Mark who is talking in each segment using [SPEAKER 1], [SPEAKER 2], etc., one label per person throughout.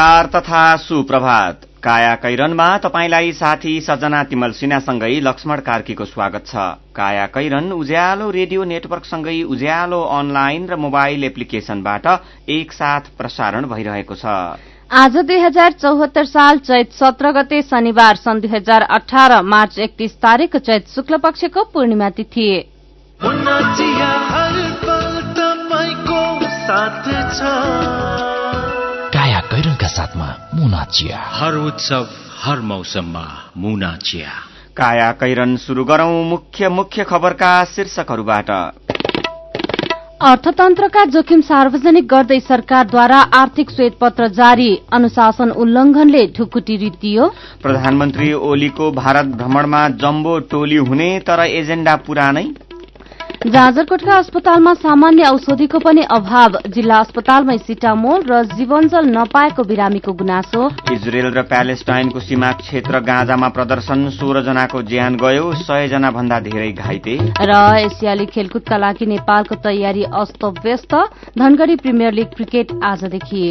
[SPEAKER 1] नमस्कार तथा सुप्रभात। काया कैरनमा तपाईँलाई साथी सजना तिमल सिन्हासँगै लक्ष्मण कार्कीको स्वागत छ। काया कैरन उज्यालो रेडियो नेटवर्कसँगै उज्यालो अनलाइन र मोबाइल एप्लिकेशनबाट एकसाथ प्रसारण भइरहेको छ।
[SPEAKER 2] आज दुई हजार चौहत्तर साल चैत सत्र गते शनिबार सन् दुई हजार अठार मार्च एकतीस तारीक चैत शुक्ल पक्षको पूर्णिमा तिथि।
[SPEAKER 3] कैरनका साथमा मुना चिया।
[SPEAKER 4] हर उत्सव हर मौसममा मुना चिया।
[SPEAKER 1] काया कैरन शुरू गरौं मुख्य मुख्य खबरका शीर्षकहरूबाट।
[SPEAKER 2] अर्थतन्त्रका जोखिम सार्वजनिक गर्दै सरकारद्वारा आर्थिक श्वेतपत्र जारी अनुशासन उल्लंघनले ढुकुटी रितियो
[SPEAKER 1] प्रधानमन्त्री ओलीको भारत भ्रमणमा जम्बो टोली हुने तर एजेण्डा पुरानै।
[SPEAKER 2] जाजरकोटका अस्पतालमा सामान्य औषधिको पनि अभाव। जिल्ला अस्पतालमै सिटामोल र जीवनजल नपाएको बिरामीको गुनासो।
[SPEAKER 1] इजरायल र प्यालेस्टाइनको सीमा क्षेत्र गाँजामा प्रदर्शन सोह्र जनाको ज्यान गयो सय जना भन्दा धेरै घाइते।
[SPEAKER 2] र एसियाली खेलकुदका लागि नेपालको तयारी अस्त व्यस्त धनगढ़ी प्रिमियर लिग क्रिकेट आजदेखि।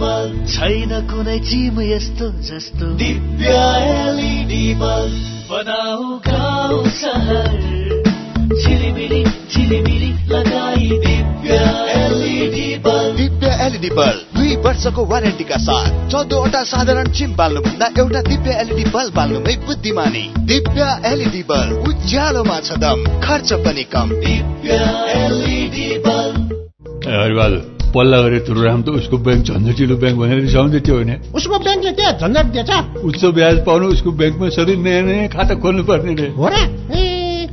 [SPEAKER 5] बल्ब छैन कुनै चिम यस्तो जस्तो। दिव्य एलइडी बल्ब बनाऊ गाउँ सहर। झिलिमिली झिलिमिली लगाई Divya LED bulb
[SPEAKER 6] Divya LED bulb दुई वर्षको वारेन्टीका साथ चौधवटा साधारण चिम बाल्नुभन्दा एउटा दिव्य एलइडी बल्ब बाल्नुमै बुद्धिमानी। दिव्य एलइडी बल्ब उज्यालोमा छ दम खर्च पनि कम।
[SPEAKER 5] दिव्य एलइडी बल्ब
[SPEAKER 7] पल्ला गरे तुरुराम त उसको ब्याङ्क झन्झटिलो ब्याङ्क भनेर रिसाउँदै थियो भने
[SPEAKER 8] उसको ब्याङ्कले के झन्झट दिएछ।
[SPEAKER 7] उच्च ब्याज पाउनु उसको ब्याङ्कमा सधैँ नयाँ नयाँ खाता खोल्नु पर्ने रे।
[SPEAKER 8] हो र?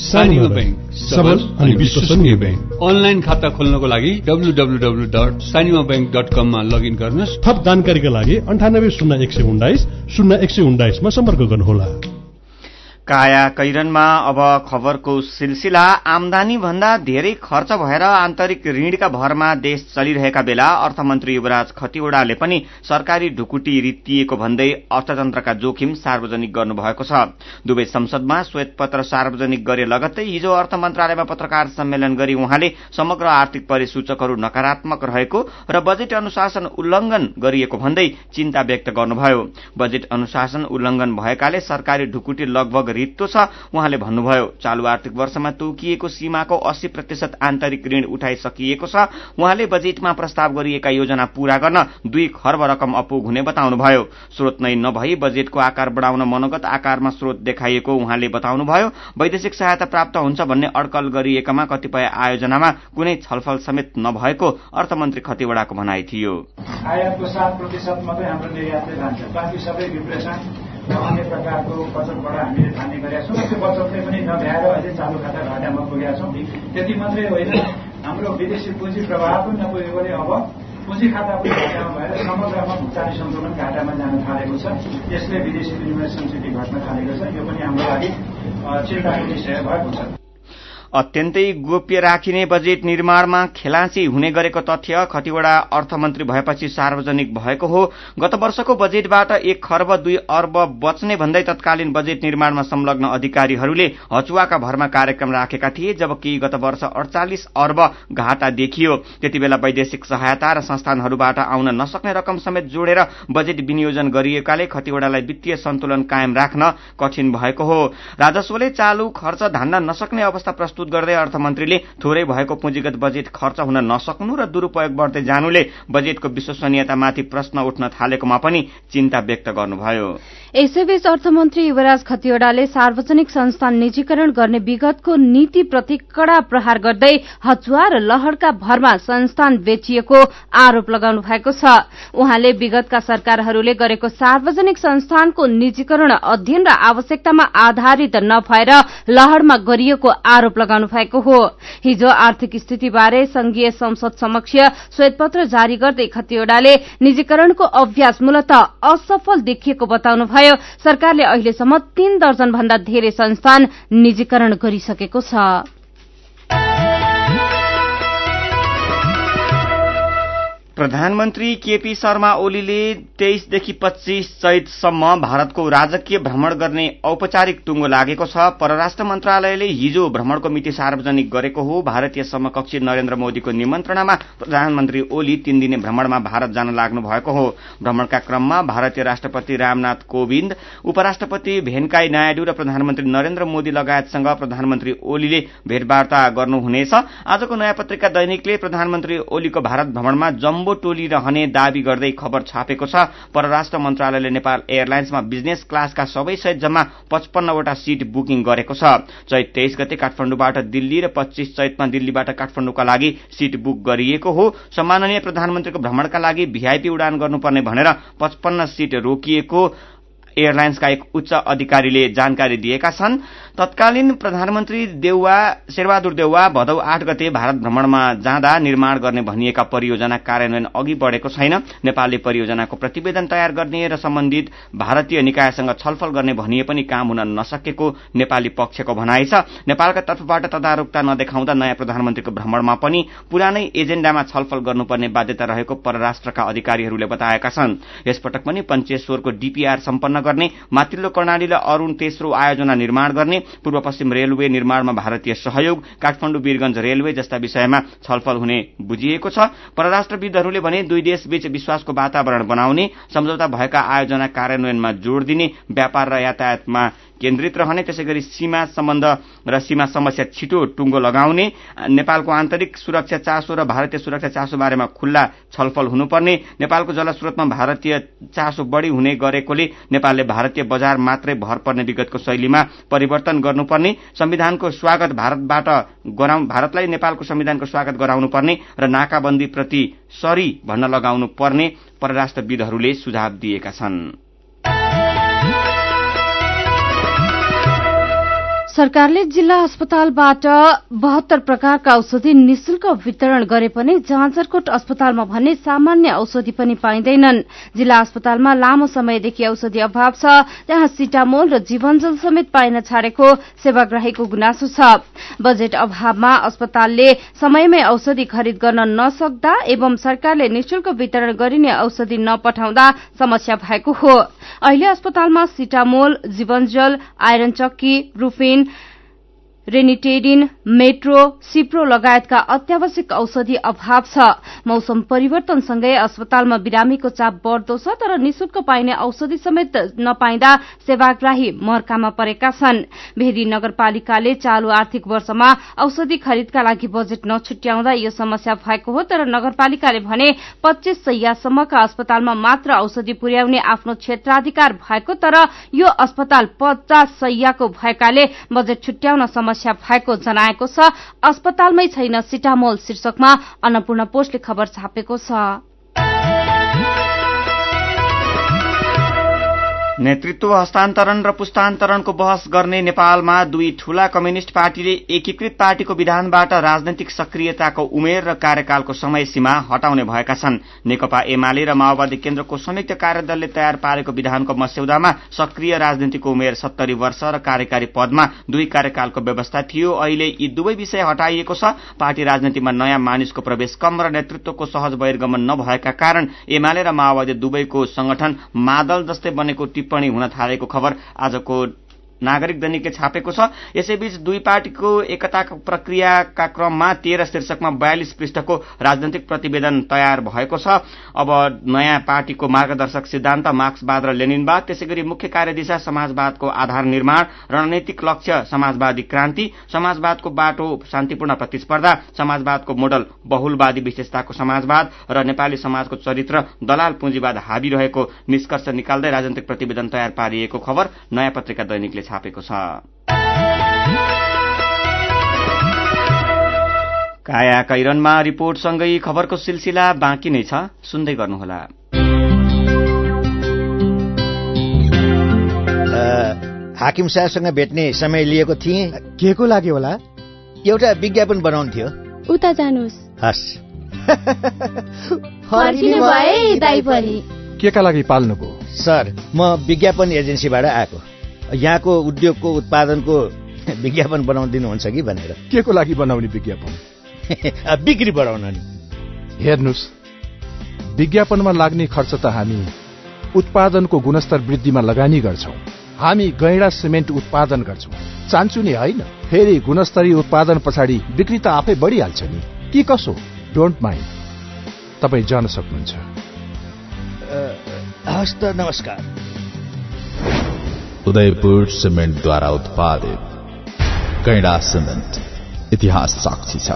[SPEAKER 7] सानिमा ब्याङ्क सबल अनि विश्वसनीय ब्याङ्क अनलाइन खाता खोल्नको लागि W dot Sanima bank dot कममा लगइन गर्नुहोस्।
[SPEAKER 9] थप जानकारीका लागि अन्ठानब्बे शून्य एक सय उन्नाइस शून्य एक सय उन्नाइसमा सम्पर्क गर्नुहोला।
[SPEAKER 1] काया कैरनमा अब खबरको सिलसिला आमदानी भन्दा धेरै खर्च भएर आन्तरिक ऋणका भरमा देश चलिरहेका बेला अर्थमन्त्री युवराज खतिवड़ाले पनि सरकारी ढुकुटी रित्तिएको भन्दै अर्थतन्त्रका जोखिम सार्वजनिक गर्नुभएको छ। दुवै संसदमा श्वेतपत्र सार्वजनिक गरे लगत्तै हिजो अर्थ मन्त्रालयमा पत्रकार सम्मेलन गरी उहाँले समग्र आर्थिक परिसूचकहरू नकारात्मक रहेको र बजेट अनुशासन उल्लंघन गरिएको भन्दै चिन्ता व्यक्त गर्नुभयो। बजेट अनुशासन उल्लंघन भएकाले सरकारी ढुकुटी लगभग रित्तो छ। उहाँले भन्नुभयो चालू आर्थिक वर्षमा तोकिएको सीमाको अस्सी प्रतिशत आन्तरिक ऋण उठाइसकिएको छ। उहाँले बजेटमा प्रस्ताव गरिएका योजना पूरा गर्न दुई खर्ब रकम अपुग हुने बताउनुभयो। स्रोत नै नभई बजेटको आकार बढ़ाउन मनोगत आकारमा स्रोत देखाइएको उहाँले बताउनुभयो। वैदेशिक सहायता प्राप्त हुन्छ भन्ने अड्कल गरिएकामा कतिपय आयोजनामा कुनै छलफल समेत नभएको अर्थमन्त्री खतिवड़ाको भनाइ थियो।
[SPEAKER 10] आयातको सात प्रतिशत मात्रै हाम्रो निर्यातले जान्छ बाँकी सबै अन्य प्रकारको बचतबाट हामीले थाल्ने गरेका छौँ। त्यो बचतले पनि नभ्याएर अझै चालु खाता घाटामा पुगेका छौँ। त्यति मात्रै होइन हाम्रो विदेशी पुँजी प्रवाह पनि नपुगेकोले अब पुँजी खाता पनि घाटामा भएर समग्रमा भुक्तानी सन्तुलन घाटामा जान थालेको छ। यसले विदेशी विनिमय संस्कृति घट्न थालेको छ। यो पनि हाम्रो लागि चिन्ताको विषय भएको छ
[SPEAKER 1] अत्यन्तै गोप्य राखिने बजेट निर्माणमा खेलाँची हुने गरेको तथ्य खतिवड़ा अर्थमन्त्री भएपछि सार्वजनिक भएको हो। गत वर्षको बजेटबाट एक खर्ब दुई अर्ब बच्ने भन्दै तत्कालीन बजेट निर्माणमा संलग्न अधिकारीहरूले हचुवाका भरमा कार्यक्रम राखेका थिए जबकि गत वर्ष अडचालिस अर्ब घाटा देखियो। त्यति बेला वैदेशिक सहायता र संस्थानहरूबाट आउन नसक्ने रकम समेत जोडेर बजेट विनियोजन गरिएकाले खतिवड़ालाई वित्तीय सन्तुलन कायम राख्न कठिन भएको हो। राजस्वले चालू खर्च धान्न नसक्ने अवस्था प्रस्तुत प्रस्तुत गर्दै अर्थमन्त्रीले थोरै भएको पुँजीगत बजेट खर्च हुन नसक्नु र दुरूपयोग बढ्दै जानुले बजेटको विश्वसनीयतामाथि प्रश्न उठ्न थालेकोमा पनि चिन्ता व्यक्त गर्नुभयो।
[SPEAKER 2] यसैबीच अर्थमन्त्री युवराज खतिवड़ाले सार्वजनिक संस्थान निजीकरण गर्ने विगतको नीतिप्रति कड़ा प्रहार गर्दै हचुवा र लहरका भरमा संस्थान बेचिएको आरोप लगाउनु भएको छ। उहाँले विगतका सरकारहरूले गरेको सार्वजनिक संस्थानको निजीकरण अध्ययन र आवश्यकतामा आधारित नभएर लहरमा गरिएको आरोप लगाउनु भएको हो। हिजो आर्थिक स्थितिबारे संघीय संसद समक्ष श्वेतपत्र जारी गर्दै खतिवड़ाले निजीकरणको अभ्यास मूलत असफल देखिएको बताउनुभयो सरकारले अहिलेसम्म तीन दर्जन भन्दा धेरै संस्थान निजीकरण गरिसकेको छ।
[SPEAKER 1] प्रधानमन्त्री केपी शर्मा ओलीले तेइसदेखि पच्चीस चैतसम्म भारतको राजकीय भ्रमण गर्ने औपचारिक टुङ्गो लागेको छ। परराष्ट्र मन्त्रालयले हिजो भ्रमणको मिति सार्वजनिक गरेको हो। भारतीय समकक्षी नरेन्द्र मोदीको निमन्त्रणामा प्रधानमन्त्री ओली तीन दिने भ्रमणमा भारत जान लाग्नु भएको हो। भ्रमणका क्रममा भारतीय राष्ट्रपति रामनाथ कोविन्द उपराष्ट्रपति भेनकाई नायडू र प्रधानमन्त्री नरेन्द्र मोदी लगायतसँग प्रधानमन्त्री ओलीले भेटवार्ता गर्नुहुनेछ। आजको नयाँ पत्रिका दैनिकले प्रधानमन्त्री ओलीको भारत भ्रमणमा जम्बो टोली रहने दावी गर्दै खबर छापेको छ। परराष्ट्र मन्त्रालयले नेपाल एयरलाइन्समा बिजनेस क्लासका सबै सहित जम्मा पचपन्नवटा सीट बुकिङ गरेको छ। चैत तेइस गते काठमाडौँबाट दिल्ली र पच्चीस चैतमा दिल्लीबाट काठमाडौँका लागि सीट बुक गरिएको हो। सम्माननीय प्रधानमन्त्रीको भ्रमणका लागि भीआईपी उडान गर्नुपर्ने भनेर पचपन्न सीट रोकिएको एयरलाइन्सका एक उच्च अधिकारीले जानकारी दिएका छन्। तत्कालीन प्रधानमन्त्री देउवा शेरबहादुर देउवा भदौ आठ गते भारत भ्रमणमा जाँदा निर्माण गर्ने भनिएका परियोजना कार्यान्वयन अघि बढेको छैन। नेपालले परियोजनाको प्रतिवेदन तयार गर्ने र सम्बन्धित भारतीय निकायसँग छलफल गर्ने भनिए पनि काम हुन नसकेको नेपाली पक्षको भनाइ छ। नेपालका तर्फबाट तदारुकता नदेखाउँदा नयाँ प्रधानमन्त्रीको भ्रमणमा पनि पुरानै एजेण्डामा छलफल गर्नुपर्ने बाध्यता रहेको परराष्ट्रका अधिकारीहरूले बताएका छन्। यसपटक पनि पञ्चेश्वरको डीपीआर सम्पन्न गर्ने माथिल्लो कर्णालीलाई अरूण तेस्रो आयोजना निर्माण गर्ने पूर्व पश्चिम रेलवे निर्माणमा भारतीय सहयोग काठमाडौँ वीरगंज रेलवे जस्ता विषयमा छलफल हुने बुझिएको छ। परराष्ट्रविदहरूले भने दुई देशबीच विश्वासको वातावरण बनाउने सम्झौता भएका आयोजना कार्यान्वयनमा जोड़ दिने व्यापार र यातायातमा केन्द्रित रहने त्यसै गरी सीमा सम्बन्ध र सीमा समस्या छिटो टुङ्गो लगाउने नेपालको आन्तरिक सुरक्षा चासो र भारतीय सुरक्षा चासो बारेमा खुल्ला छलफल हुनुपर्ने नेपालको जलस्रोतमा भारतीय चासो बढ़ी हुने गरेकोले नेपालले भारतीय बजार मात्रै भर पर्ने विगतको शैलीमा परिवर्तन गर्नुपर्ने संविधानको स्वागत भारतबाट गराउ भारतलाई नेपालको संविधानको स्वागत गराउनु पर्ने र नाकाबन्दी प्रति सरी भन्न लगाउनु पर्ने परराष्ट्रविदहरूले सुझाव दिएका छन्।
[SPEAKER 2] सरकारले जिल्ला अस्पतालबाट बहत्तर प्रकारका औषधि निशुल्क वितरण गरे पनि जाँचरकोट अस्पतालमा भने सामान्य औषधि पनि पाइँदैनन्। जिल्ला अस्पतालमा लामो समयदेखि औषधि अभाव छ। त्यहाँ सिटामोल र जीवनजल समेत पाइन छाडेको सेवाग्राहीको गुनासो छ। बजेट अभावमा अस्पतालले समयमै औषधि खरिद गर्न नसक्दा एवं सरकारले निशुल्क वितरण गरिने औषधि नपठाउँदा समस्या भएको हो। अहिले अस्पतालमा सिटामोल जीवनजल आइरन चक्की रुफिन रेनिटेडिन मेट्रो सिप्रो लगायतका अत्यावश्यक औषधि अभाव छ। मौसम परिवर्तनसँगै अस्पतालमा बिरामीको चाप बढ़दो छ तर निशुल्क पाइने औषधि समेत नपाइँदा सेवाग्राही मर्कामा परेका छन्। भेदी नगरपालिकाले चालू आर्थिक वर्षमा औषधि खरिदका लागि बजेट नछुट्याउँदा यो समस्या भएको हो तर नगरपालिकाले भने पच्चीस सयसम्मका अस्पतालमा मात्र औषधि पुर्याउने आफ्नो क्षेत्राधिकार भएको तर यो अस्पताल पचास सयको भएकाले बजेट छुट्याउन समस्या भएको जनाएको छ। अस्पतालमै छैन सिटामोल शीर्षकमा अन्नपूर्ण पोस्टले खबर छापेको छ।
[SPEAKER 1] नेतृत्व हस्तान्तरण र पुस्तान्तरणको बहस गर्ने नेपालमा दुई ठूला कम्युनिष्ट पार्टीले एकीकृत पार्टीको विधानबाट राजनैतिक सक्रियताको उमेर र कार्यकालको समय सीमा हटाउने भएका छन्। नेकपा एमाले र माओवादी केन्द्रको संयुक्त कार्यदलले तयार पारेको विधानको मस्यौदामा सक्रिय राजनीतिको उमेर सत्तरी वर्ष र कार्यकारी पदमा दुई कार्यकालको व्यवस्था थियो। अहिले यी दुवै विषय हटाइएको छ। पार्टी राजनीतिमा नयाँ मानिसको प्रवेश कम र नेतृत्वको सहज बहिर्गमन नभएका कारण एमाले र माओवादी दुवैको संगठन मादल जस्तै बनेको टिप्पणी हुन थालेको खबर आजको नागरिक दैनिकले छापेको छ। यसैबीच दुई पार्टीको एकताको प्रक्रियाका क्रममा तेह्र शीर्षकमा बयालिस पृष्ठको राजनैतिक प्रतिवेदन तयार भएको छ। अब नयाँ पार्टीको मार्गदर्शक सिद्धान्त मार्क्सवाद र लेनिनवाद त्यसै गरी मुख्य कार्यदिशा समाजवादको आधार निर्माण रणनीतिक लक्ष्य समाजवादी क्रान्ति समाजवादको बाटो शान्तिपूर्ण प्रतिस्पर्धा समाजवादको मोडल बहुलवादी विशेषताको समाजवाद र नेपाली समाजको चरित्र दलाल पुँजीवाद हावी रहेको निष्कर्ष निकाल्दै राजनैतिक प्रतिवेदन तयार पारिएको खबर नयाँ पत्रिका दैनिकले छापेको छ। काया कैरनमा रिपोर्टसँगै खबरको सिलसिला बाँकी नै छ। सुन्दै गर्नुहोला।
[SPEAKER 11] हाकिम साहबसँग भेट्ने समय लिएको थिएँ।
[SPEAKER 12] के को लागि होला?
[SPEAKER 11] एउटा विज्ञापन बनाउनु थियो
[SPEAKER 12] उता जानुहोस्।
[SPEAKER 11] हस्।
[SPEAKER 12] फर्किनु भए दाइ पनि
[SPEAKER 13] के का लागि पाल्नुभयो?
[SPEAKER 11] सर म विज्ञापन एजेन्सीबाट आएको। यहाँको उद्योगको उत्पादनको विज्ञापन बनाउनु दिनुहुन्छ कि भनेर।
[SPEAKER 13] के को लागि बनाउने विज्ञापन?
[SPEAKER 11] बिक्री बढाउन नि।
[SPEAKER 13] हेर्नुहोस् विज्ञापनमा लाग्ने खर्च त हामी उत्पादनको गुणस्तर वृद्धिमा लगानी गर्छौं। हामी गैडा सिमेन्ट उत्पादन गर्छौं। चान्चु नि होइन फेरि गुणस्तरीय उत्पादन पछाडि बिक्री त आफै बढिहाल्छ नि। कि कसो? डोन्ट माइन्ड तपाईँ जान सक्नुहुन्छ।
[SPEAKER 11] हस् त नमस्कार।
[SPEAKER 3] उदयपुर सिमेन्टद्वारा उत्पादित कैडा सिमेन्ट इतिहास साक्षी छ।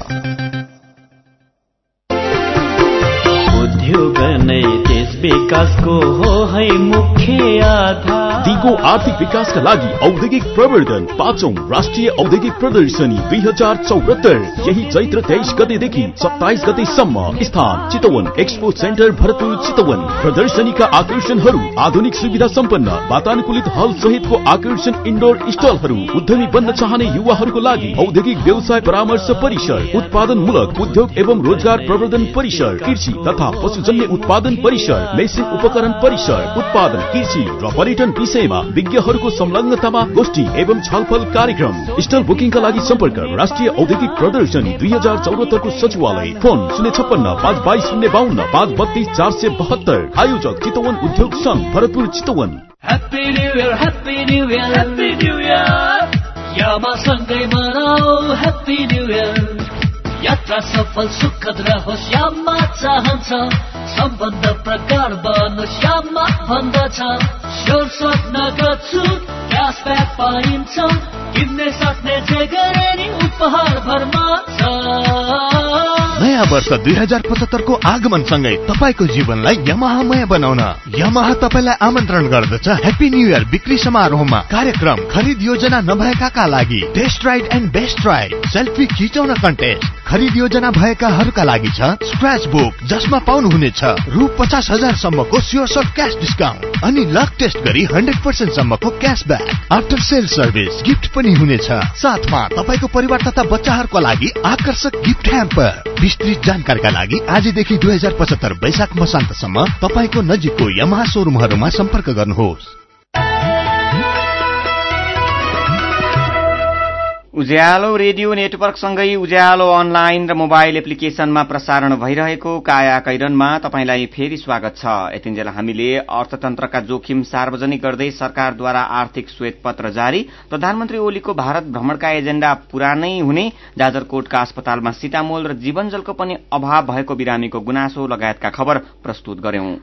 [SPEAKER 5] उद्योग नै देश विकासको हो है मुख्य आधार।
[SPEAKER 14] दिगो आर्थिक विकासका लागि औद्योगिक प्रवर्धन पाँचौं राष्ट्रिय औद्योगिक प्रदर्शनी दुई हजार चौहत्तर। यही चैत्र तेइस गतेदेखि सत्ताइस गतेसम्म स्थान चितवन एक्सपो सेन्टर भरतपुर चितवन। प्रदर्शनीका आकर्षणहरू आधुनिक सुविधा सम्पन्न वातानुकूलित हल सहितको आकर्षण इन्डोर स्टलहरू उद्यमी बन्न चाहने युवाहरूको लागि औद्योगिक व्यवसाय परामर्श परिसर उत्पादनमूलक उद्योग एवं रोजगार प्रवर्धन परिसर कृषि तथा पशुजन्य उत्पादन परिसर मेसिन उपकरण परिसर उत्पादन कृषि र पर्यटन विषयमा विज्ञहरूको संलग्नतामा गोष्ठी एवं छलफल कार्यक्रम। स्टल बुकिङका लागि सम्पर्क। राष्ट्रिय औद्योगिक प्रदर्शनी दुई हजार चौरात्तरको सचिवालय। फोन शून्य छप्पन्न पाँच बाइस शून्य बाहन्न पाँच बत्तीस चार सय बहत्तर। आयोजक चितवन उद्योग संघ Bharatpur Chitwan.
[SPEAKER 5] New new new यात्रा सफल सुखद रहोस् याममा चाहन्छ। सम्बन्ध प्रकार बनोस् याममा भन्दछ। स्योर स्वप्न गर्छु क्यासब्याक पाइन्छ। किन्ने सक्ने जे गरे नि उपहार भरमा
[SPEAKER 6] वर्ष दुई हजार पचहत्तरको आगमनसँगै तपाईँको जीवनलाई यमाहामय बनाउन। यमाहा तपाईँलाई आमन्त्रण गर्दछ। ह्याप्पी न्यू इयर बिक्री समारोहमा कार्यक्रम खरिद योजना नभएकाका लागि test ride and best ride selfie खिचाउन कन्टेस्ट खरिद योजना भएकाहरूका लागि छ स्क्रच बुक जसमा पाउनुहुनेछ रु पचास हजार सम्मको स्योर अफ क्यास डिस्काउन्ट अनि लक टेस्ट गरी हन्ड्रेड पर्सेन्ट सम्मको cashback after sale service gift पनि हुनेछ। साथमा तपाईँको परिवार तथा बच्चाहरूको लागि आकर्षक गिफ्ट ह्याम्पर विस्तृत जानकारीका लागि आजदेखि दुई हजार पचहत्तर वैशाख मसान्तसम्म तपाईँको नजिकको यमहा सोरुमहरूमा सम्पर्क गर्नुहोस्।
[SPEAKER 1] उज्यालो रेडियो नेटवर्कसँगै उज्यालो अनलाइन र मोबाइल एप्लिकेशनमा प्रसारण भइरहेको काया कैरनमा तपाईँलाई फेरि स्वागत छ। यतिन्जेल हामीले अर्थतन्त्रका जोखिम सार्वजनिक गर्दै सरकारद्वारा आर्थिक श्वेत पत्र जारी प्रधानमन्त्री ओलीको भारत भ्रमणका एजेण्डा पुरानै हुने जाजरकोटका अस्पतालमा सीतामोल र जीवनजलको पनि अभाव भएको बिरामीको गुनासो लगायतका खबर प्रस्तुत गर्यौं।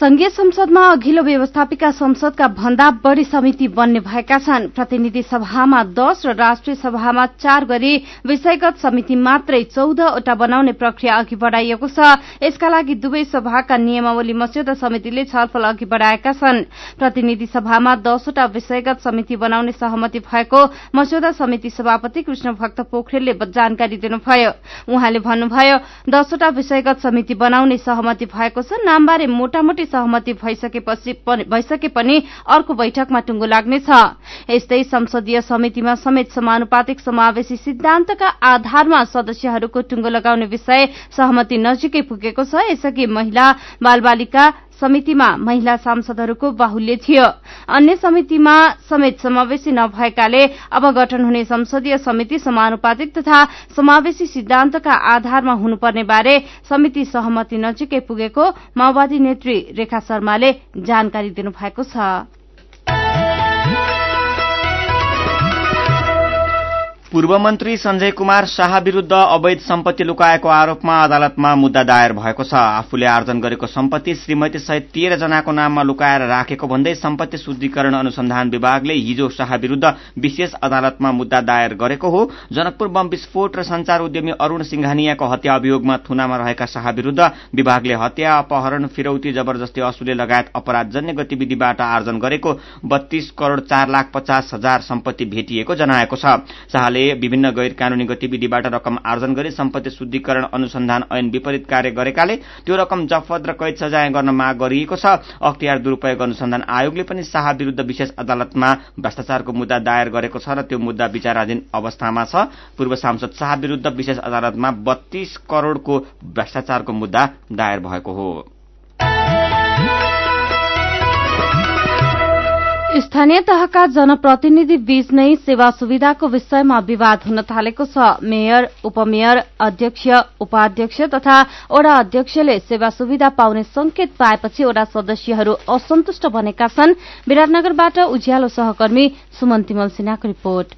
[SPEAKER 2] संघीय संसदमा अघिल्लो व्यवस्थापिका संसदका भन्दा बढ़ी समिति बन्ने भएका छन्। प्रतिनिधि सभामा दश र राष्ट्रिय सभामा चार गरी विषयगत समिति मात्रै चौधवटा बनाउने प्रक्रिया अघि बढ़ाइएको छ। यसका लागि दुवै सभाका नियमावली मस्यौदा समितिले छलफल अघि बढ़ाएका छन्। प्रतिनिधि सभामा दसवटा विषयगत समिति बनाउने सहमति भएको मस्यौदा समिति सभापति कृष्ण भक्त पोखरेलले जानकारी दिनुभयो। उहाँले भन्नुभयो दसवटा विषयगत समिति बनाउने सहमति भएको छ। नामबारे मोटामोटी सहमति भइसके पनि अर्को बैठकमा टुङ्गो लाग्नेछ। यस्तै संसदीय समितिमा समेत समानुपातिक समावेशी सिद्धान्तका आधारमा सदस्यहरूको टुङ्गो लगाउने विषय सहमति नजिकै पुगेको छ। यसअघि महिला बालबालिका समितिमा महिला सांसदहरूको बाहुल्य थियो। अन्य समितिमा समेत समावेशी नभएकाले अब गठन हुने संसदीय समिति समानुपातिक तथा समावेशी सिद्धान्तका आधारमा हुनुपर्ने बारे समिति सहमति नजिकै पुगेको माओवादी नेत्री रेखा शर्माले जानकारी दिनुभएको छ।
[SPEAKER 1] पूर्व मन्त्री संजय कुमार शाह विरूद्ध अवैध सम्पत्ति लुकाएको आरोपमा अदालतमा मुद्दा दायर भएको छ। आफूले आर्जन गरेको सम्पत्ति श्रीमती सहित तेह्र जनाको नाममा लुकाएर राखेको भन्दै सम्पत्ति शुद्धिकरण अनुसन्धान विभागले हिजो शाह विरूद्ध विशेष अदालतमा मुद्दा दायर गरेको हो। जनकपुर बम विस्फोट र संचार उद्यमी अरूण सिंघानियाको हत्या अभियोगमा थुनामा रहेका शाह विरूद्ध विभागले हत्या अपहरण फिरौती जबरजस्ती असुले लगायत अपराधजन्य गतिविधिबाट आर्जन गरेको बत्तीस करोड़ चार लाख पचास हजार सम्पत्ति भेटिएको जनाएको छ। संस्थाले विभिन्न गैर कानूनी गतिविधिबाट रकम आर्जन गरी सम्पत्ति शुद्धिकरण अनुसन्धान ऐन विपरीत कार्य गरेकाले त्यो रकम जफत र कैद सजाय गर्न माग गरिएको छ। अख्तियार दुरूपयोग अनुसन्धान आयोगले पनि शाह विरूद्ध विशेष अदालतमा भ्रष्टाचारको मुद्दा दायर गरेको छ र त्यो मुद्दा विचाराधीन अवस्थामा छ। पूर्व सांसद शाह विरूद्ध विशेष अदालतमा बत्तीस करोड़को भ्रष्टाचारको मुद्दा दायर भएको हो।
[SPEAKER 2] स्थानीय तहका जनप्रतिनिधि बीच नै सेवा सुविधाको विषयमा विवाद हुन थालेको छ। मेयर उपमेयर अध्यक्ष उपाध्यक्ष तथा ओडा अध्यक्षले सेवा सुविधा पाउने संकेत पाएपछि ओडा सदस्यहरू असन्तुष्ट बनेका छन्। विराटनगरबाट उज्यालो सहकर्मी सुमन तिमल सिन्हाको रिपोर्ट।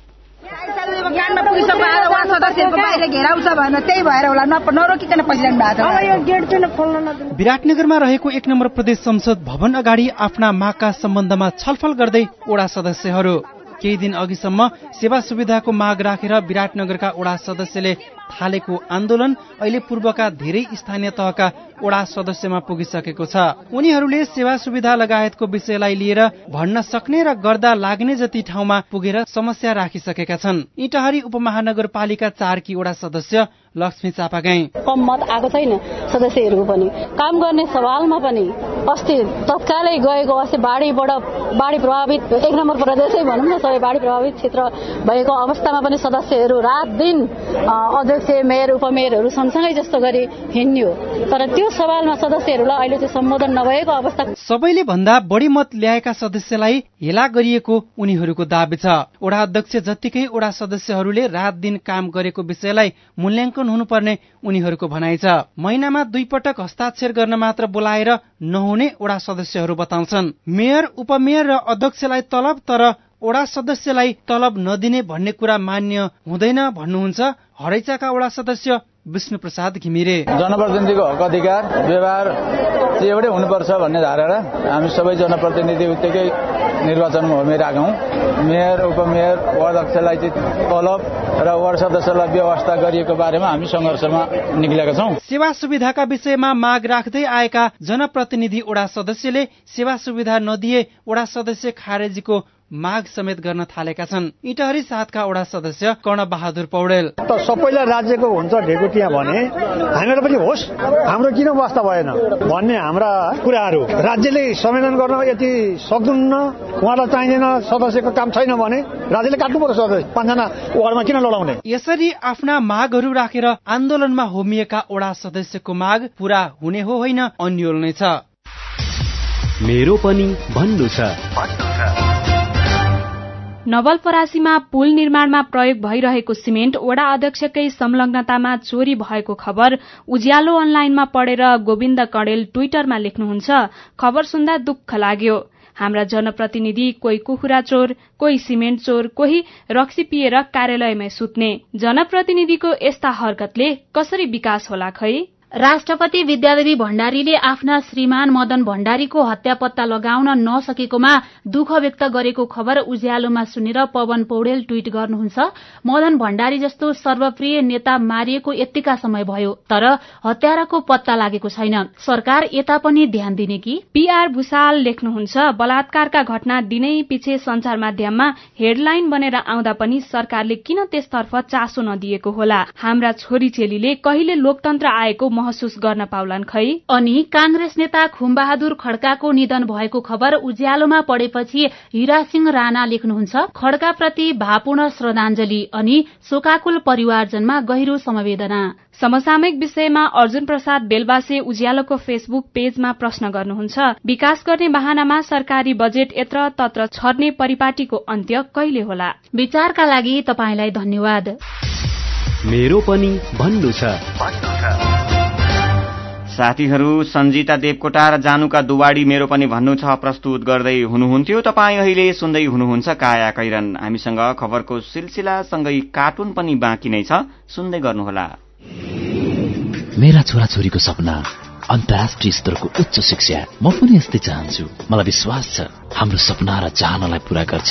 [SPEAKER 15] विराटनगरमा रहेको एक नम्बर प्रदेश संसद भवन अगाडि आफ्ना मागका सम्बन्धमा छलफल गर्दै ओडा सदस्यहरू। केही दिन अघिसम्म सेवा सुविधाको माग राखेर विराटनगरका ओडा सदस्यले थालेको आन्दोलन अहिले पूर्वका धेरै स्थानीय तहका ओडा सदस्यमा पुगिसकेको छ। उनीहरूले सेवा सुविधा लगायतको विषयलाई लिएर भन्न सक्ने र गर्दा लाग्ने जति ठाउँमा पुगेर समस्या राखिसकेका छन्। इटहरी उपमहानगरपालिका चारकी ओडा सदस्य लक्ष्मी चापागाई।
[SPEAKER 16] कम मत आएको छैन सदस्यहरूको पनि। काम गर्ने सवालमा पनि अस्ति तत्कालै गएको अस्ति बाढीबाट बाढी प्रभावित एक नम्बर प्रदेशै भनौँ न सबै बाढी प्रभावित क्षेत्र भएको अवस्थामा पनि सदस्यहरू रात दिन अध्यक्ष मेयर उपमेयरहरू सँगसँगै जस्तो गरी हिँड्यो। तर त्यो सवालमा सदस्यहरूलाई अहिले चाहिँ सम्बोधन नभएको अवस्था
[SPEAKER 15] सबैले भन्दा बढी मत ल्याएका सदस्यलाई हेला गरिएको उनीहरूको दावी छ। ओडा अध्यक्ष जत्तिकै ओडा सदस्यहरूले रात दिन काम गरेको विषयलाई मूल्याङ्कन हुनुपर्ने उनीहरूको भनाइ छ। महिनामा दुई पटक हस्ताक्षर गर्न मात्र बोलाएर नहुने ओडा सदस्यहरू बताउँछन्। मेयर उपमेयर र अध्यक्षलाई तलब तर ओडा सदस्यलाई तलब नदिने भन्ने कुरा मान्य हुँदैन भन्नुहुन्छ हरैचाका ओडा सदस्य विष्णु प्रसाद घिमिरे।
[SPEAKER 17] जनप्रतिनिधिको हक अधिकार व्यवहार एउटै हुनुपर्छ भन्ने धारणा हामी सबै जनप्रतिनिधि उत्तिकै निर्वाचनमा हौँ। मेयर उपमेयर वार्ड अध्यक्षलाई चाहिँ तलब र वार्ड सदस्यलाई व्यवस्था गरिएको बारेमा हामी सङ्घर्षमा निक्लेका छौँ।
[SPEAKER 15] सेवा सुविधाका विषयमा माग राख्दै आएका जनप्रतिनिधि ओडा सदस्यले सेवा सुविधा नदिए ओडा सदस्य खारेजीको माग समेत गर्न थालेका छन्। इटहरी साथका वडा सदस्य कर्ण बहादुर पौडेल।
[SPEAKER 18] त सबैलाई राज्यको हुन्छ ढेकुटिया भने हामीलाई पनि होस्। हाम्रो किन वास्ता भएन? भन्ने हाम्रा कुराहरू। राज्यले संविधान गर्न यति सक्नुहुन्न उहाँलाई चाहिँदैन सदस्यको काम छैन भने राज्यले काट्नु पर्छ सदस्य। पाँचजना वार्डमा किन लडाउने?
[SPEAKER 15] यसरी आफ्ना मागहरू राखेर आन्दोलनमा होमिएका ओडा सदस्यको माग पूरा हुने हो होइन अन्यल नै छ।
[SPEAKER 19] मेरो पनि भन्नु छ।
[SPEAKER 20] नवलपरासीमा पुल निर्माणमा प्रयोग भइरहेको सिमेन्ट वडा अध्यक्षकै संलग्नतामा चोरी भएको खबर उज्यालो अनलाइनमा पढेर गोविन्द कणेल ट्विटरमा लेख्नुहुन्छ। खबर सुन्दा दुःख लाग्यो। हाम्रा जनप्रतिनिधि कोही कुखुरा चोर कोही सिमेन्ट चोर कोही रक्सी पिएर कार्यालयमै सुत्ने। जनप्रतिनिधिको यस्ता हरकतले कसरी विकास होला खै?
[SPEAKER 21] राष्ट्रपति विद्यादेवी भण्डारीले आफ्ना श्रीमान मदन भण्डारीको हत्या पत्ता लगाउन नसकेकोमा दुःख व्यक्त गरेको खबर उज्यालोमा सुनेर पवन पौडेल ट्वीट गर्नुहुन्छ। मदन भण्डारी जस्तो सर्वप्रिय नेता मारिएको यत्तिका समय भयो तर हत्याराको पत्ता लागेको छैन। सरकार यता पनि ध्यान दिने कि?
[SPEAKER 20] पीआर भूषाल लेख्नुहुन्छ बलात्कारका घटना दिनै पछि संचार माध्यममा हेडलाइन बनेर आउँदा पनि सरकारले किन त्यसतर्फ चासो नदिएको होला? हाम्रा छोरी चेलीले कहिले लोकतन्त्र आएको महसुस गर्न पाउलान् खै?
[SPEAKER 21] अनि कांग्रेस नेता खुमबहादुर खड्काको निधन भएको खबर उज्यालोमा पढेपछि हिरासिंह राणा लेख्नुहुन्छ खड्काप्रति भापूर्ण श्रद्धाञ्जली अनि शोकाकुल परिवारजनमा गहिरो समवेदना।
[SPEAKER 20] समसामयिक विषयमा अर्जुन प्रसाद बेलबासे उज्यालोको फेसबुक पेजमा प्रश्न गर्नुहुन्छ विकास गर्ने बहानामा सरकारी बजेट यत्र तत्र छर्ने परिपाटीको अन्त्य कहिले होला?
[SPEAKER 21] विचारका लागि तपाईँलाई धन्यवाद।
[SPEAKER 19] मेरो पनि भन्नु छ।
[SPEAKER 1] साथीहरू सञ्जिता देवकोटा र जानुका दुवाडी मेरो पनि भन्नु छ प्रस्तुत गर्दै हुनुहुन्थ्यो। तपाईँ अहिले सुन्दै हुनुहुन्छ काया कैरन। हामीसँग खबरको सिलसिलासँगै कार्टुन पनि बाँकी नै छ। सुन्दै गर्नुहोला।
[SPEAKER 22] मेरा छोराछोरीको सपना अन्तर्राष्ट्रिय स्तरको उच्च शिक्षा। म पनि यस्तै चाहन्छु। मलाई विश्वास छ हाम्रो सपना र चाहनालाई पूरा गर्छ।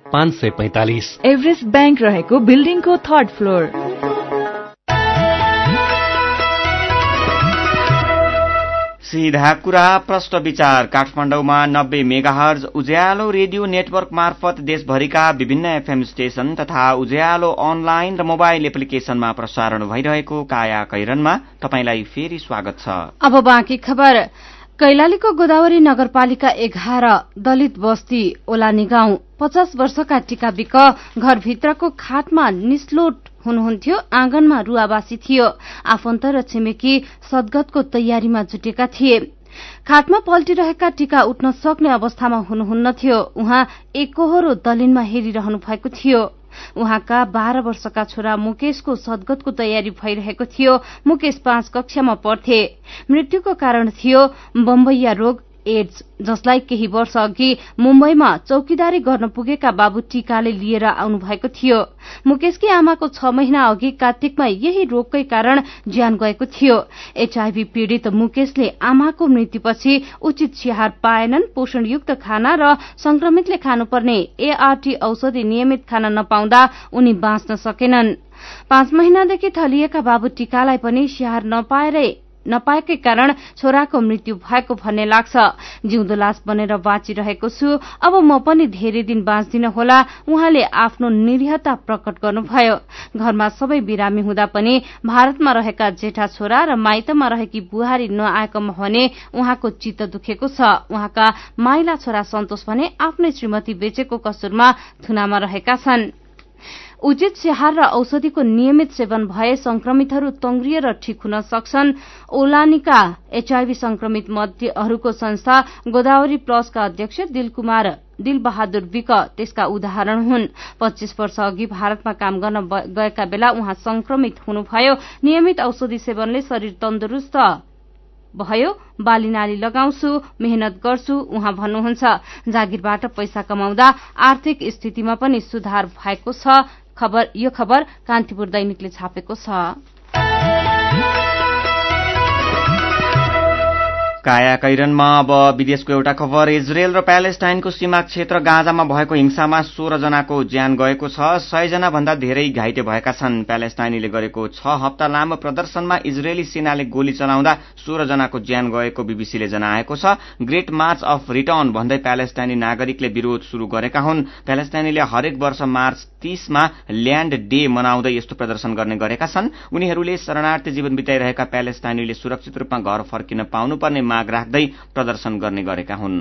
[SPEAKER 19] पाँच सय पैँतालिस।
[SPEAKER 23] एभरेस्ट ब्याङ्क रहेको बिल्डिङको थर्ड फ्लोर।
[SPEAKER 1] सीधा कुरा प्रष्ट विचार। काठमाडौँमा नब्बे मेगाहर्ज उज्यालो रेडियो नेटवर्क मार्फत देशभरिका विभिन्न एफएम स्टेशन तथा उज्यालो अनलाइन र मोबाइल एप्लिकेशनमा प्रसारण भइरहेको काया कैरनमा तपाईँलाई फेरि स्वागत छ।
[SPEAKER 2] अब बाँकी खबर। कैलालीको गोदावरी नगरपालिका एघार दलित बस्ती ओलानी गाउँ। पचास वर्षका टीका विक घरभित्रको खाटमा निस्लोट हुनुहुन्थ्यो आँगनमा रुवावासी थियो। आफन्त र छिमेकी सद्गतको तयारीमा जुटेका थिए। खाटमा पल्टिरहेका टीका उठ्न सक्ने अवस्थामा हुनुहुन्न थियो उहाँ एकहोरो दलिनमा हेरिरहनु भएको थियो। उहाँका बाह्र वर्षका छोरा मुकेशको सद्गतको तयारी भइरहेको थियो। मुकेश पाँच कक्षामा पढ्थे। मृत्युको कारण थियो बम्बैया रोग एड्स जसलाई केही वर्ष अघि मुम्बईमा चौकीदारी गर्न पुगेका बाबु टीकाले लिएर आउनु भएको थियो। मुकेशकी आमाको छ महिना अघि कार्तिकमा यही रोगकै कारण ज्यान गएको थियो। एचआईभी पीड़ित मुकेशले आमाको मृत्युपछि उचित स्याहार पाएनन् पोषणयुक्त खाना र संक्रमितले खानुपर्ने एआरटी औषधि नियमित खान नपाउँदा उनी बाँच्न सकेनन्। पाँच महिनादेखि थलिएका बाबु टीकालाई पनि स्याहार नपाएरै नपाएकै कारण छोराको मृत्यु भएको भन्ने लाग्छ। जिउँदो लास बनेर बाँचिरहेको छु। अब म पनि धेरै दिन बाँच्दिन होला। उहाँले आफ्नो निरीहता प्रकट गर्नुभयो। घरमा सबै बिरामी हुँदा पनि भारतमा रहेका जेठा छोरा र माइतमा रहेकी बुहारी नआएकोमा भने उहाँको चित्त दुखेको छ। उहाँका माइला छोरा सन्तोष भने आफ्नै श्रीमती बेचेको कसुरमा थुनामा रहेका छन्। उचित स्याहार र औषधिको नियमित सेवन भए संक्रमितहरू तंग्रिएर ठिक हुन सक्छन्। ओलानीका एचआईभी संक्रमित मध्येहरूको संस्था गोदावरी प्लसका अध्यक्ष दिलकुमार दिल बहादुर विक त्यसका उदाहरण हुन्। पच्चीस वर्ष अघि भारतमा काम गर्न गएका बेला उहाँ संक्रमित हुनुभयो। नियमित औषधि सेवनले शरीर तन्दुरूस्त भयो। बाली नाली लगाउँछु मेहनत गर्छु उहाँ भन्नुहुन्छ। जागिरबाट पैसा कमाउँदा आर्थिक स्थितिमा पनि सुधार भएको छ। खबर यो खबर कान्तिपुर दैनिकले छापेको छ।
[SPEAKER 1] काया कैरनमा अब विदेशको एउटा खबर इजरायल र प्यालेस्टाइनको सीमा क्षेत्र गाजामा भएको हिंसामा सोह्र जनाको ज्यान गएको छ। सयजना भन्दा धेरै घाइते भएका छन्। प्यालेस्टाइनीले गरेको छ हप्ता लामो प्रदर्शनमा इजरायली सेनाले गोली चलाउँदा सोह्र जनाको ज्यान गएको बीबीसीले जनाएको छ। ग्रेट मार्च अफ रिटर्न भन्दै प्यालेस्टाइनी नागरिकले विरोध शुरू गरेका हुन्। प्यालेस्टाइनीले हरेक वर्ष मार्च तीसमा ल्याण्ड डे मनाउँदै यस्तो प्रदर्शन गर्ने गरेका छन्। उनीहरूले शरणार्थी जीवन बिताइरहेका प्यालेस्टाइनीले सुरक्षित रूपमा घर फर्किन पाउनुपर्ने माग राख्दै प्रदर्शन गर्ने गरेका हुन्।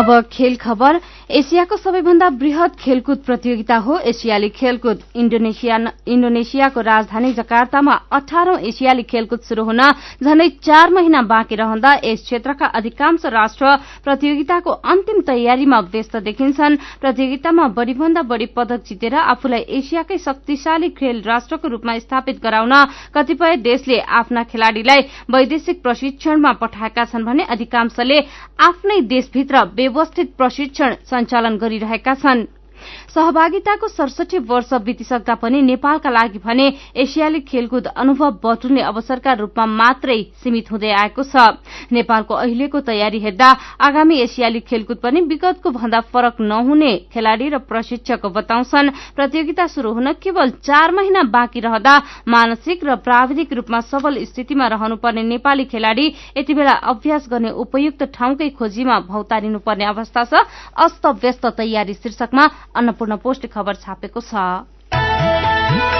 [SPEAKER 2] अब खेल खबर। एसियाको सबैभन्दा वृहत खेलकुद प्रतियोगिता हो एसियाली खेलकुद। इण्डोनेसियाको राजधानी जकार्तामा अठारौं एसियाली खेलकुद शुरू हुन झण्डै चार महिना बाँकी रहँदा यस क्षेत्रका अधिकांश राष्ट्र प्रतियोगिताको अन्तिम तयारीमा व्यस्त देखिन्छन्। प्रतियोगितामा बढ़ीभन्दा बढ़ी पदक जितेर आफूलाई एसियाकै शक्तिशाली खेल राष्ट्रको रूपमा स्थापित गराउन कतिपय देशले आफ्ना खेलाड़ीलाई वैदेशिक प्रशिक्षणमा पठाएका छन् भने अधिकांशले आफ्नै देशभित्र व्यवस्थित प्रशिक्षण सञ्चालन गरिरहेका छन्। सहभागिताको सडसठी वर्ष बितिसक्दा पनि नेपालका लागि भने एसियाली खेलकुद अनुभव बटुल्ने अवसरका रूपमा मात्रै सीमित हुँदै आएको छ। नेपालको अहिलेको तयारी हेर्दा आगामी एसियाली खेलकुद पनि विगतको भन्दा फरक नहुने खेलाड़ी र प्रशिक्षक बताउँछन्। प्रतियोगिता शुरू हुन केवल चार महिना बाँकी रहँदा मानसिक र प्राविधिक रूपमा सबल स्थितिमा रहनुपर्ने नेपाली खेलाड़ी यति बेला अभ्यास गर्ने उपयुक्त ठाउँकै खोजीमा भौतारिनुपर्ने अवस्था छ। अस्त व्यस्त तयारी शीर्षकमा अन्नपूर्ण पोस्ट खबर छापेको छ।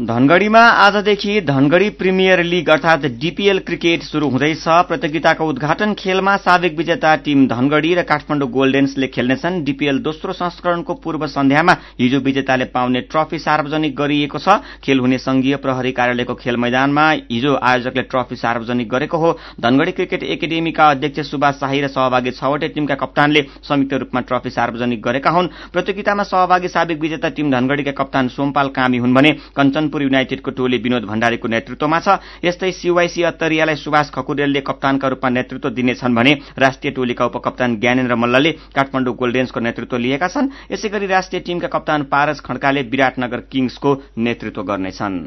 [SPEAKER 1] धनगढ़ीमा आजदेखि धनगढ़ी प्रिमियर लीग अर्थात डीपीएल क्रिकेट शुरू हुँदैछ। प्रतियोगिताको उद्घाटन खेलमा साबिक विजेता टीम धनगढ़ी र काठमाडौँ गोल्डेन्सले खेल्नेछन्। डीपीएल दोस्रो संस्करणको पूर्व सन्ध्यामा हिजो विजेताले पाउने ट्रफी सार्वजनिक गरिएको छ। खेल हुने संघीय प्रहरी कार्यालयको खेल मैदानमा हिजो आयोजकले ट्रफी सार्वजनिक गरेको हो। धनगढ़ी क्रिकेट एकाडेमीका अध्यक्ष सुभाष शाही र सहभागी छवटै टीमका कप्तानले संयुक्त रूपमा ट्रफी सार्वजनिक गरेका हुन्। प्रतियोगितामा सहभागी साबिक विजेता टीम धनगढ़ीका कप्तान सोमपाल कामी हुन् भने कञ्चन कानपुर युनाइटेडको टोली विनोद भण्डारीको नेतृत्वमा छ। यस्तै सिवाइसी अत्तरियालाई सुभाष खकुरेलले कप्तानका रूपमा नेतृत्व दिनेछन् भने राष्ट्रिय टोलीका उपकप्तान ज्ञानेन्द्र मल्लले काठमाडौँ गोल्डेन्सको नेतृत्व लिएका छन्। यसै गरी राष्ट्रिय टीमका कप्तान पारस खड्काले विराटनगर किङ्सको नेतृत्व गर्नेछन्।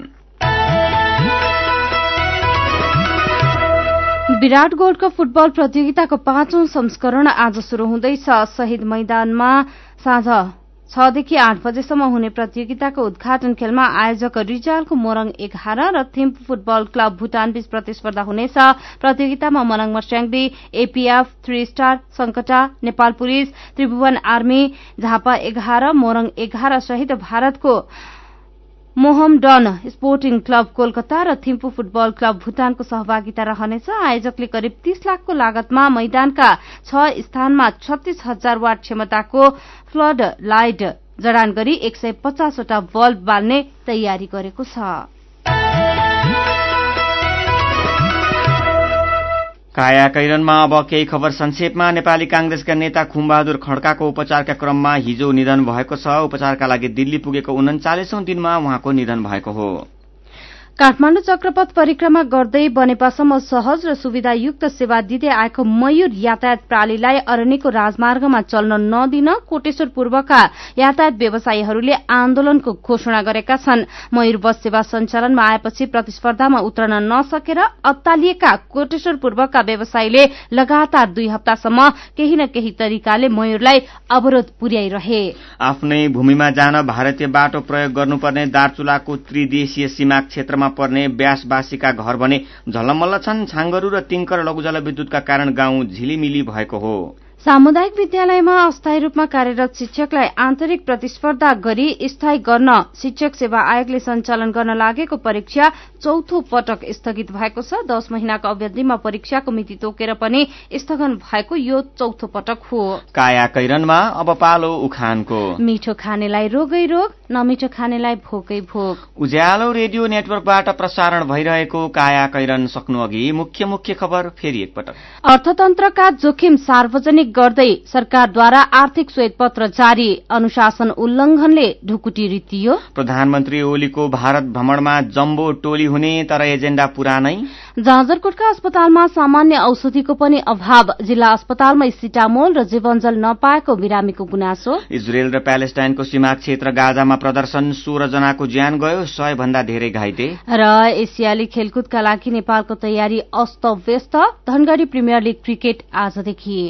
[SPEAKER 2] विराट गोल्ड कप फुटबल प्रतियोगिताको पाँचौं संस्करण आज शुरू हुँदैछ। शहीद मैदानमा साँझ छदेखि आठ बजेसम्म हुने प्रतियोगिताको उद्घाटन खेलमा आयोजक रिजालको मोरङ एघार र थिम्पू फुटबल क्लब भूटान बीच प्रतिस्पर्धा हुनेछ। प्रतियोगितामा Morang Marsyangdi APF three star Sankata Nepal police Tribhuvan army Jhapa एघार मोरङ एघार सहित भारतको मोहमडन स्पोर्टिङ क्लब कोलकाता र थिम्पू फुटबल क्लब भूटानको सहभागिता रहनेछ। आयोजकले करिब तीस लाखको लागतमा मैदानका छ स्थानमा छत्तीस हजार वाट क्षमताको फ्लड लाइट जडान गरी एक सय पचासवटा बल्ब बाल्ने तयारी गरेको छ।
[SPEAKER 1] काया कैरनमा अब केही खबर संक्षेपमा नेपाली कांग्रेसका नेता खुमबहादुर खड्काको उपचारका क्रममा हिजो निधन भएको छ। उपचारका लागि दिल्ली पुगेको उन्चालिसौं दिनमा उहाँको निधन भएको हो।
[SPEAKER 2] काठमाण्डु चक्रपथ परिक्रमा गर्दै बनेपासम्म सहज र सुविधायुक्त सेवा दिँदै आएको मयूर यातायात प्रालीलाई अरण्यको राजमार्गमा चल्न नदिन कोटेश्वर पूर्वका यातायात व्यवसायीहरूले आन्दोलनको घोषणा गरेका छन्। मयूर बस सेवा सञ्चालनमा आएपछि प्रतिस्पर्धामा उत्रन नसकेर अत्तालिएका कोटेश्वर पूर्वका व्यवसायीले लगातार दुई हप्तासम्म केही न केही तरिकाले मयूरलाई अवरोध पुर्याइरहे।
[SPEAKER 1] आफ्नै भूमिमा जान भारतीय बाटो प्रयोग गर्नुपर्ने दार्चुलाको त्रिदेशीय सीमा क्षेत्रमा पर्ने ब्यासवासीका घर भने झलमल्ल छन् छाङ्गरू र तिङ्कर लघु जलविद्युतका कारण गाउँ झिलिमिली भएको हो।
[SPEAKER 2] सामुदायिक विद्यालयमा अस्थायी रूपमा कार्यरत शिक्षकलाई आन्तरिक प्रतिस्पर्धा गरी स्थायी गर्न शिक्षक सेवा आयोगले सञ्चालन गर्न लागेको परीक्षा चौथो पटक स्थगित भएको छ। दश महिनाको अवधिमा परीक्षाको मिति तोकेर पनि स्थगन भएको यो चौथो पटक हो।
[SPEAKER 1] काया कैरनमा अब पालो उखानको।
[SPEAKER 2] मिठो खानेलाई रोगै रोग नमिठो खानेलाई भोकै भोक
[SPEAKER 1] उज्यालो रेडियो नेटवर्कबाट प्रसारण भइरहेको काया कैरन सक्नु अघि मुख्य मुख्य खबर फेरि एकपटक।
[SPEAKER 2] अर्थतन्त्रका जोखिम सार्वजनिक गर्दै सरकारद्वारा आर्थिक श्वेतपत्र जारी अनुशासन उल्लंघनले ढुकुटी रितियो
[SPEAKER 1] प्रधानमन्त्री ओलीको भारत भ्रमणमा जम्बो टोली हुने तर एजेण्डा पुरानै।
[SPEAKER 2] जाजरकोटका अस्पतालमा सामान्य औषधिको पनि अभाव। जिल्ला अस्पतालमा सिटामोल र जीवनजल नपाएको बिरामीको गुनासो।
[SPEAKER 1] इजरायल र प्यालेस्टाइनको सीमा क्षेत्र गाजामा प्रदर्शन सोह्र जनाको ज्यान गयो सय भन्दा धेरै घाइते।
[SPEAKER 2] र एसियाली खेलकुदका लागि नेपालको तयारी अस्त व्यस्त धनगढ़ी प्रिमियर लीग क्रिकेट आजदेखि।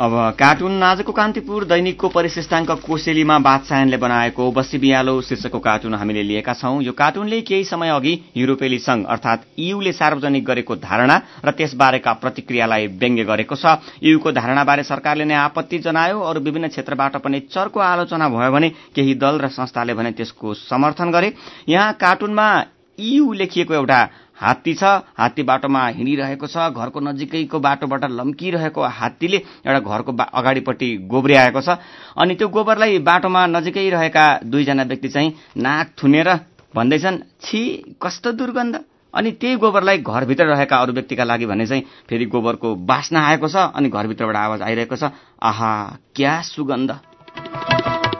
[SPEAKER 1] अब कार्टुन आजको कान्तिपुर दैनिकको परिशिष्टाङ्क कोसेलीमा बादशाहनले बनाएको बसी बिहालो शीर्षकको कार्टुन हामीले लिएका छौं। यो कार्टुनले केही समय अघि युरोपेली संघ अर्थात ईयूले सार्वजनिक गरेको धारणा र त्यसबारेका प्रतिक्रियालाई व्यङ्ग्य गरेको छ। ईयूको धारणाबारे सरकारले नै आपत्ति जनायो अरू विभिन्न क्षेत्रबाट पनि चर्को आलोचना भयो भने केही दल र संस्थाले भने त्यसको समर्थन गरे। यहाँ कार्टुनमा ईयू लेखिएको एउटा हात्ती छ हात्ती बाटोमा हिँडिरहेको छ घरको नजिकैको बाटोबाट लम्किरहेको हात्तीले एउटा घरको अगाडिपट्टि गोब्रिआएको छ। अनि त्यो गोबरलाई बाटोमा नजिकै रहेका दुईजना व्यक्ति चाहिँ नाक थुनेर भन्दैछन् छि कस्तो दुर्गन्ध। अनि त्यही गोबरलाई घरभित्र रहेका अरू व्यक्तिका लागि भने चाहिँ फेरि गोबरको बास्ना आएको छ अनि घरभित्रबाट आवाज आइरहेको छ आहा क्या सुगन्ध।